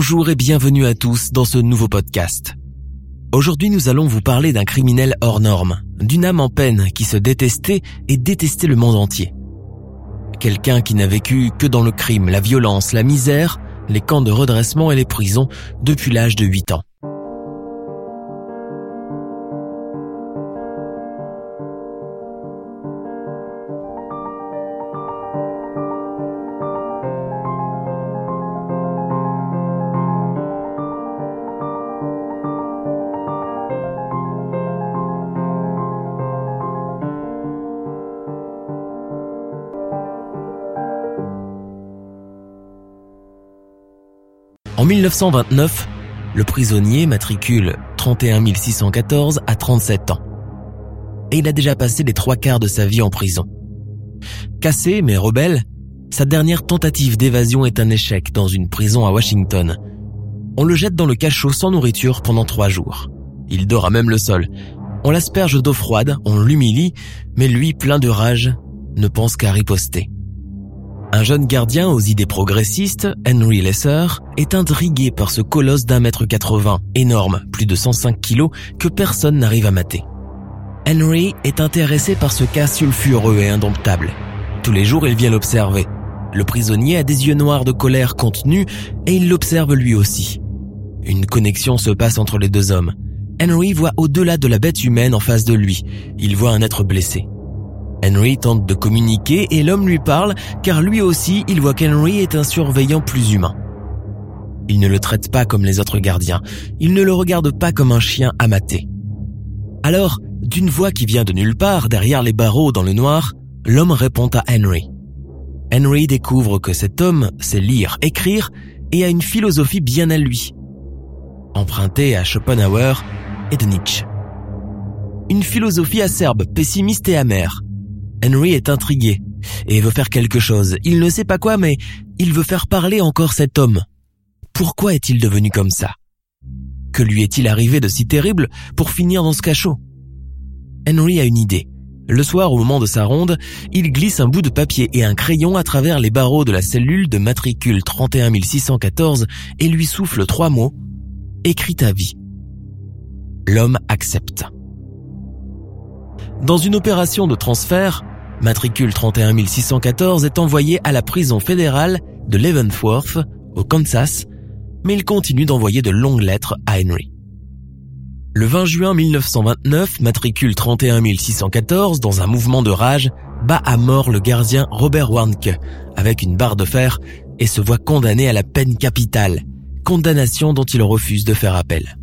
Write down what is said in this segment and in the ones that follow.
Bonjour et bienvenue à tous dans ce nouveau podcast. Aujourd'hui nous allons vous parler d'un criminel hors norme, d'une âme en peine qui se détestait et détestait le monde entier. Quelqu'un qui n'a vécu que dans le crime, la violence, la misère, les camps de redressement et les prisons depuis l'âge de 8 ans. En 1929, le prisonnier matricule 31 614 à 37 ans. Et il a déjà passé les trois quarts de sa vie en prison. Cassé mais rebelle, sa dernière tentative d'évasion est un échec dans une prison à Washington. On le jette dans le cachot sans nourriture pendant trois jours. Il dort à même le sol. On l'asperge d'eau froide, on l'humilie, mais lui, plein de rage, ne pense qu'à riposter. Un jeune gardien aux idées progressistes, Henry Lesser, est intrigué par ce colosse d'un mètre 80, énorme, plus de 105 kilos, que personne n'arrive à mater. Henry est intéressé par ce cas sulfureux et indomptable. Tous les jours, il vient l'observer. Le prisonnier a des yeux noirs de colère contenus et il l'observe lui aussi. Une connexion se passe entre les deux hommes. Henry voit au-delà de la bête humaine en face de lui. Il voit un être blessé. Henry tente de communiquer et l'homme lui parle car lui aussi il voit qu'Henry est un surveillant plus humain. Il ne le traite pas comme les autres gardiens, il ne le regarde pas comme un chien amaté. Alors, d'une voix qui vient de nulle part, derrière les barreaux dans le noir, l'homme répond à Henry. Henry découvre que cet homme sait lire, écrire et a une philosophie bien à lui, empruntée à Schopenhauer et de Nietzsche. Une philosophie acerbe, pessimiste et amère, Henry est intrigué et veut faire quelque chose. Il ne sait pas quoi, mais il veut faire parler encore cet homme. Pourquoi est-il devenu comme ça? Que lui est-il arrivé de si terrible pour finir dans ce cachot? Henry a une idée. Le soir, au moment de sa ronde, il glisse un bout de papier et un crayon à travers les barreaux de la cellule de matricule 31614 et lui souffle trois mots. Écris ta vie. L'homme accepte. Dans une opération de transfert, matricule 31614 est envoyé à la prison fédérale de Leavenworth, au Kansas, mais il continue d'envoyer de longues lettres à Henry. Le 20 juin 1929, matricule 31614, dans un mouvement de rage, bat à mort le gardien Robert Warnke avec une barre de fer et se voit condamné à la peine capitale, condamnation dont il refuse de faire appel.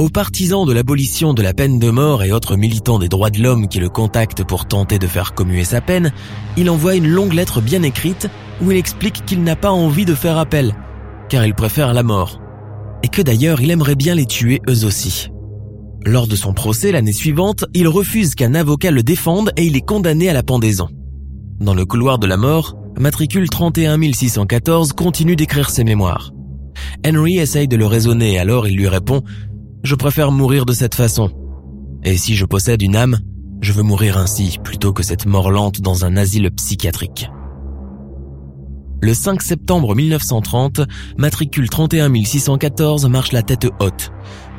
Aux partisans de l'abolition de la peine de mort et autres militants des droits de l'homme qui le contactent pour tenter de faire commuer sa peine, il envoie une longue lettre bien écrite où il explique qu'il n'a pas envie de faire appel, car il préfère la mort, et que d'ailleurs il aimerait bien les tuer eux aussi. Lors de son procès l'année suivante, il refuse qu'un avocat le défende et il est condamné à la pendaison. Dans le couloir de la mort, matricule 31614 continue d'écrire ses mémoires. Henry essaye de le raisonner alors il lui répond je préfère mourir de cette façon. Et si je possède une âme, je veux mourir ainsi plutôt que cette mort lente dans un asile psychiatrique. Le 5 septembre 1930, matricule 31614 marche la tête haute,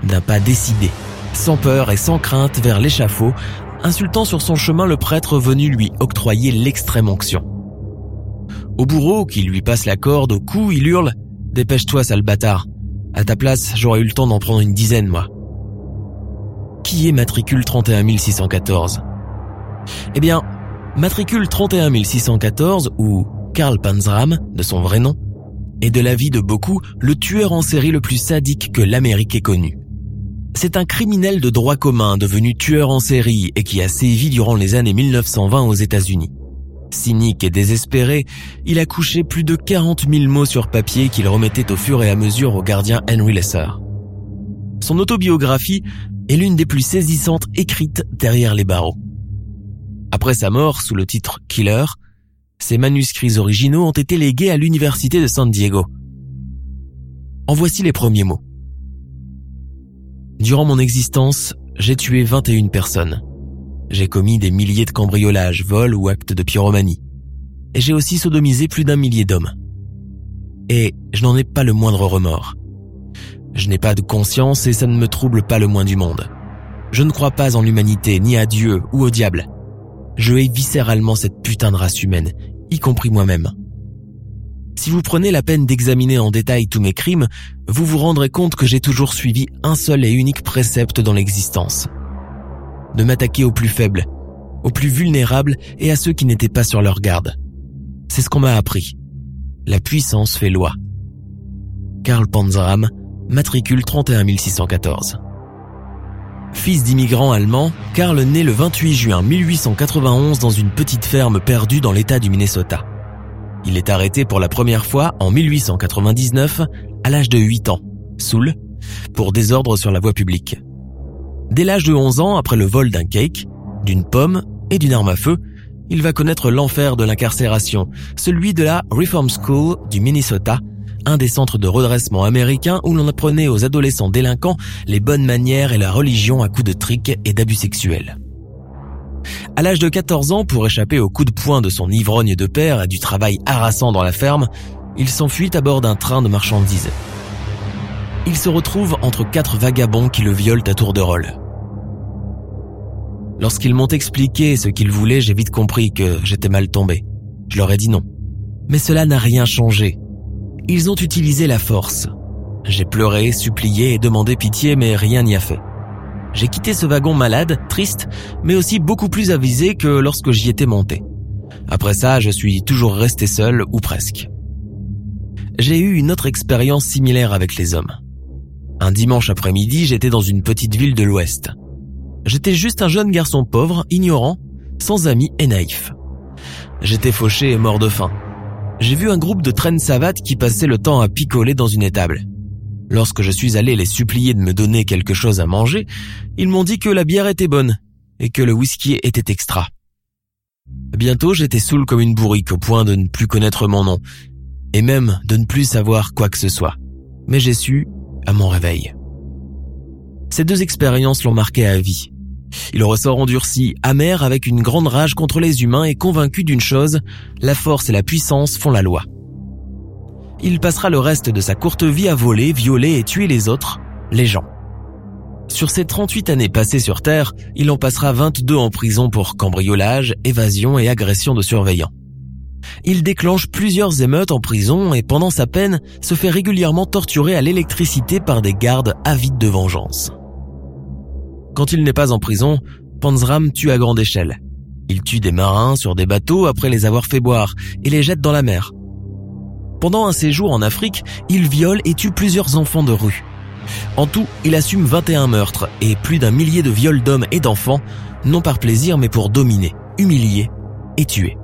d'un pas décidé, sans peur et sans crainte vers l'échafaud, insultant sur son chemin le prêtre venu lui octroyer l'extrême onction. Au bourreau qui lui passe la corde au cou, il hurle ⁇ Dépêche-toi, sale bâtard à ta place, j'aurais eu le temps d'en prendre une dizaine, moi. Qui est matricule 31614 Eh bien, matricule 31614, ou Karl Panzram, de son vrai nom, est de l'avis de beaucoup le tueur en série le plus sadique que l'Amérique ait connu. C'est un criminel de droit commun devenu tueur en série et qui a sévi durant les années 1920 aux États-Unis. Cynique et désespéré, il a couché plus de 40 000 mots sur papier qu'il remettait au fur et à mesure au gardien Henry Lesser. Son autobiographie est l'une des plus saisissantes écrites derrière les barreaux. Après sa mort sous le titre Killer, ses manuscrits originaux ont été légués à l'université de San Diego. En voici les premiers mots. Durant mon existence, j'ai tué 21 personnes. J'ai commis des milliers de cambriolages, vols ou actes de pyromanie. J'ai aussi sodomisé plus d'un millier d'hommes. Et je n'en ai pas le moindre remords. Je n'ai pas de conscience et ça ne me trouble pas le moins du monde. Je ne crois pas en l'humanité, ni à Dieu ou au diable. Je hais viscéralement cette putain de race humaine, y compris moi-même. Si vous prenez la peine d'examiner en détail tous mes crimes, vous vous rendrez compte que j'ai toujours suivi un seul et unique précepte dans l'existence. De m'attaquer aux plus faibles, aux plus vulnérables et à ceux qui n'étaient pas sur leur garde. C'est ce qu'on m'a appris. La puissance fait loi. Karl Panzram, matricule 31614. Fils d'immigrants allemands, Karl naît le 28 juin 1891 dans une petite ferme perdue dans l'état du Minnesota. Il est arrêté pour la première fois en 1899 à l'âge de 8 ans, Soul, pour désordre sur la voie publique. Dès l'âge de 11 ans, après le vol d'un cake, d'une pomme et d'une arme à feu, il va connaître l'enfer de l'incarcération, celui de la Reform School du Minnesota, un des centres de redressement américains où l'on apprenait aux adolescents délinquants les bonnes manières et la religion à coups de trick et d'abus sexuels. À l'âge de 14 ans, pour échapper aux coups de poing de son ivrogne de père et du travail harassant dans la ferme, il s'enfuit à bord d'un train de marchandises. Il se retrouve entre quatre vagabonds qui le violent à tour de rôle. Lorsqu'ils m'ont expliqué ce qu'ils voulaient, j'ai vite compris que j'étais mal tombé. Je leur ai dit non. Mais cela n'a rien changé. Ils ont utilisé la force. J'ai pleuré, supplié et demandé pitié, mais rien n'y a fait. J'ai quitté ce wagon malade, triste, mais aussi beaucoup plus avisé que lorsque j'y étais monté. Après ça, je suis toujours resté seul, ou presque. J'ai eu une autre expérience similaire avec les hommes. Un dimanche après-midi, j'étais dans une petite ville de l'Ouest. J'étais juste un jeune garçon pauvre, ignorant, sans amis et naïf. J'étais fauché et mort de faim. J'ai vu un groupe de traînes savates qui passaient le temps à picoler dans une étable. Lorsque je suis allé les supplier de me donner quelque chose à manger, ils m'ont dit que la bière était bonne et que le whisky était extra. Bientôt j'étais saoul comme une bourrique au point de ne plus connaître mon nom et même de ne plus savoir quoi que ce soit. Mais j'ai su à mon réveil. Ces deux expériences l'ont marqué à vie. Il ressort endurci, amer avec une grande rage contre les humains et convaincu d'une chose, la force et la puissance font la loi il passera le reste de sa courte vie à voler, violer et tuer les autres, les gens. Sur ses 38 années passées sur Terre, il en passera 22 en prison pour cambriolage, évasion et agression de surveillants. Il déclenche plusieurs émeutes en prison et pendant sa peine se fait régulièrement torturer à l'électricité par des gardes avides de vengeance. Quand il n'est pas en prison, Panzram tue à grande échelle. Il tue des marins sur des bateaux après les avoir fait boire et les jette dans la mer. Pendant un séjour en Afrique, il viole et tue plusieurs enfants de rue. En tout, il assume 21 meurtres et plus d'un millier de viols d'hommes et d'enfants, non par plaisir mais pour dominer, humilier et tuer.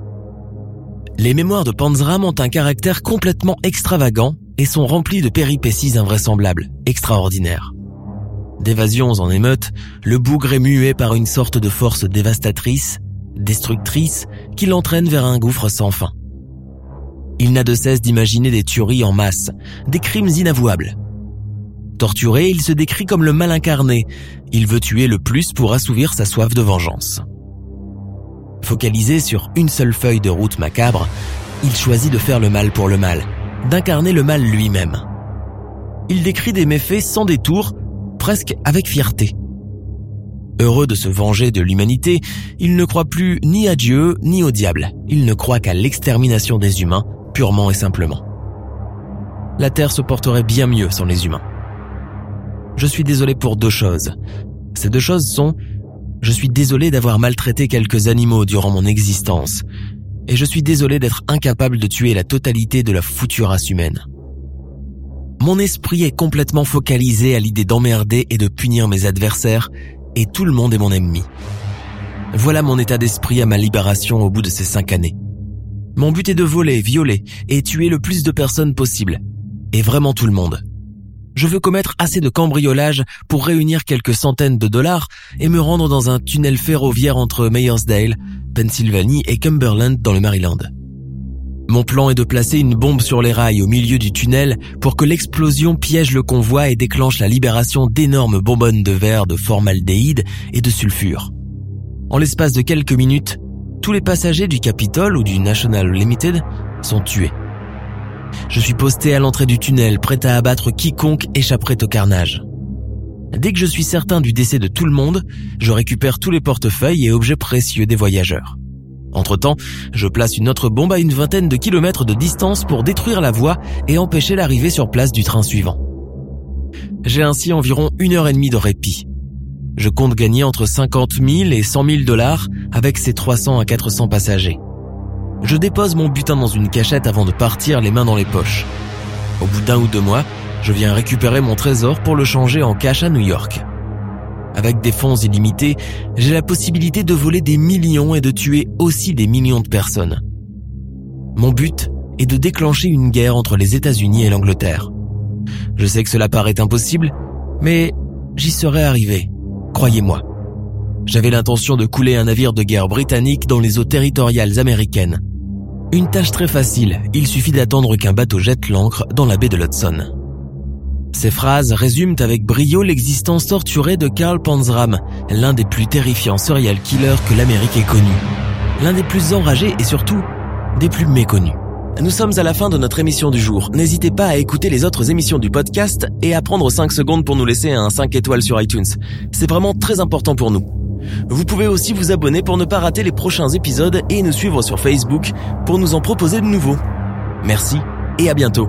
Les mémoires de Panzram ont un caractère complètement extravagant et sont remplis de péripéties invraisemblables, extraordinaires. D'évasions en émeutes, le bougre est muet par une sorte de force dévastatrice, destructrice, qui l'entraîne vers un gouffre sans fin. Il n'a de cesse d'imaginer des tueries en masse, des crimes inavouables. Torturé, il se décrit comme le mal incarné. Il veut tuer le plus pour assouvir sa soif de vengeance. Focalisé sur une seule feuille de route macabre, il choisit de faire le mal pour le mal, d'incarner le mal lui-même. Il décrit des méfaits sans détour, presque avec fierté. Heureux de se venger de l'humanité, il ne croit plus ni à Dieu ni au diable. Il ne croit qu'à l'extermination des humains purement et simplement. La Terre se porterait bien mieux sans les humains. Je suis désolé pour deux choses. Ces deux choses sont je suis désolé d'avoir maltraité quelques animaux durant mon existence, et je suis désolé d'être incapable de tuer la totalité de la future race humaine. Mon esprit est complètement focalisé à l'idée d'emmerder et de punir mes adversaires, et tout le monde est mon ennemi. Voilà mon état d'esprit à ma libération au bout de ces cinq années. Mon but est de voler, violer et tuer le plus de personnes possible. Et vraiment tout le monde. Je veux commettre assez de cambriolage pour réunir quelques centaines de dollars et me rendre dans un tunnel ferroviaire entre Mayersdale, Pennsylvanie et Cumberland dans le Maryland. Mon plan est de placer une bombe sur les rails au milieu du tunnel pour que l'explosion piège le convoi et déclenche la libération d'énormes bonbonnes de verre de formaldéhyde et de sulfure. En l'espace de quelques minutes, tous les passagers du Capitol ou du National Limited sont tués. Je suis posté à l'entrée du tunnel, prêt à abattre quiconque échapperait au carnage. Dès que je suis certain du décès de tout le monde, je récupère tous les portefeuilles et objets précieux des voyageurs. Entre-temps, je place une autre bombe à une vingtaine de kilomètres de distance pour détruire la voie et empêcher l'arrivée sur place du train suivant. J'ai ainsi environ une heure et demie de répit. Je compte gagner entre 50 000 et 100 000 dollars avec ces 300 à 400 passagers. Je dépose mon butin dans une cachette avant de partir les mains dans les poches. Au bout d'un ou deux mois, je viens récupérer mon trésor pour le changer en cash à New York. Avec des fonds illimités, j'ai la possibilité de voler des millions et de tuer aussi des millions de personnes. Mon but est de déclencher une guerre entre les États-Unis et l'Angleterre. Je sais que cela paraît impossible, mais j'y serais arrivé, croyez-moi. J'avais l'intention de couler un navire de guerre britannique dans les eaux territoriales américaines. Une tâche très facile, il suffit d'attendre qu'un bateau jette l'ancre dans la baie de l'Hudson. Ces phrases résument avec brio l'existence torturée de Karl Panzram, l'un des plus terrifiants serial killers que l'Amérique ait connu. L'un des plus enragés et surtout des plus méconnus. Nous sommes à la fin de notre émission du jour. N'hésitez pas à écouter les autres émissions du podcast et à prendre 5 secondes pour nous laisser un 5 étoiles sur iTunes. C'est vraiment très important pour nous. Vous pouvez aussi vous abonner pour ne pas rater les prochains épisodes et nous suivre sur Facebook pour nous en proposer de nouveaux. Merci et à bientôt.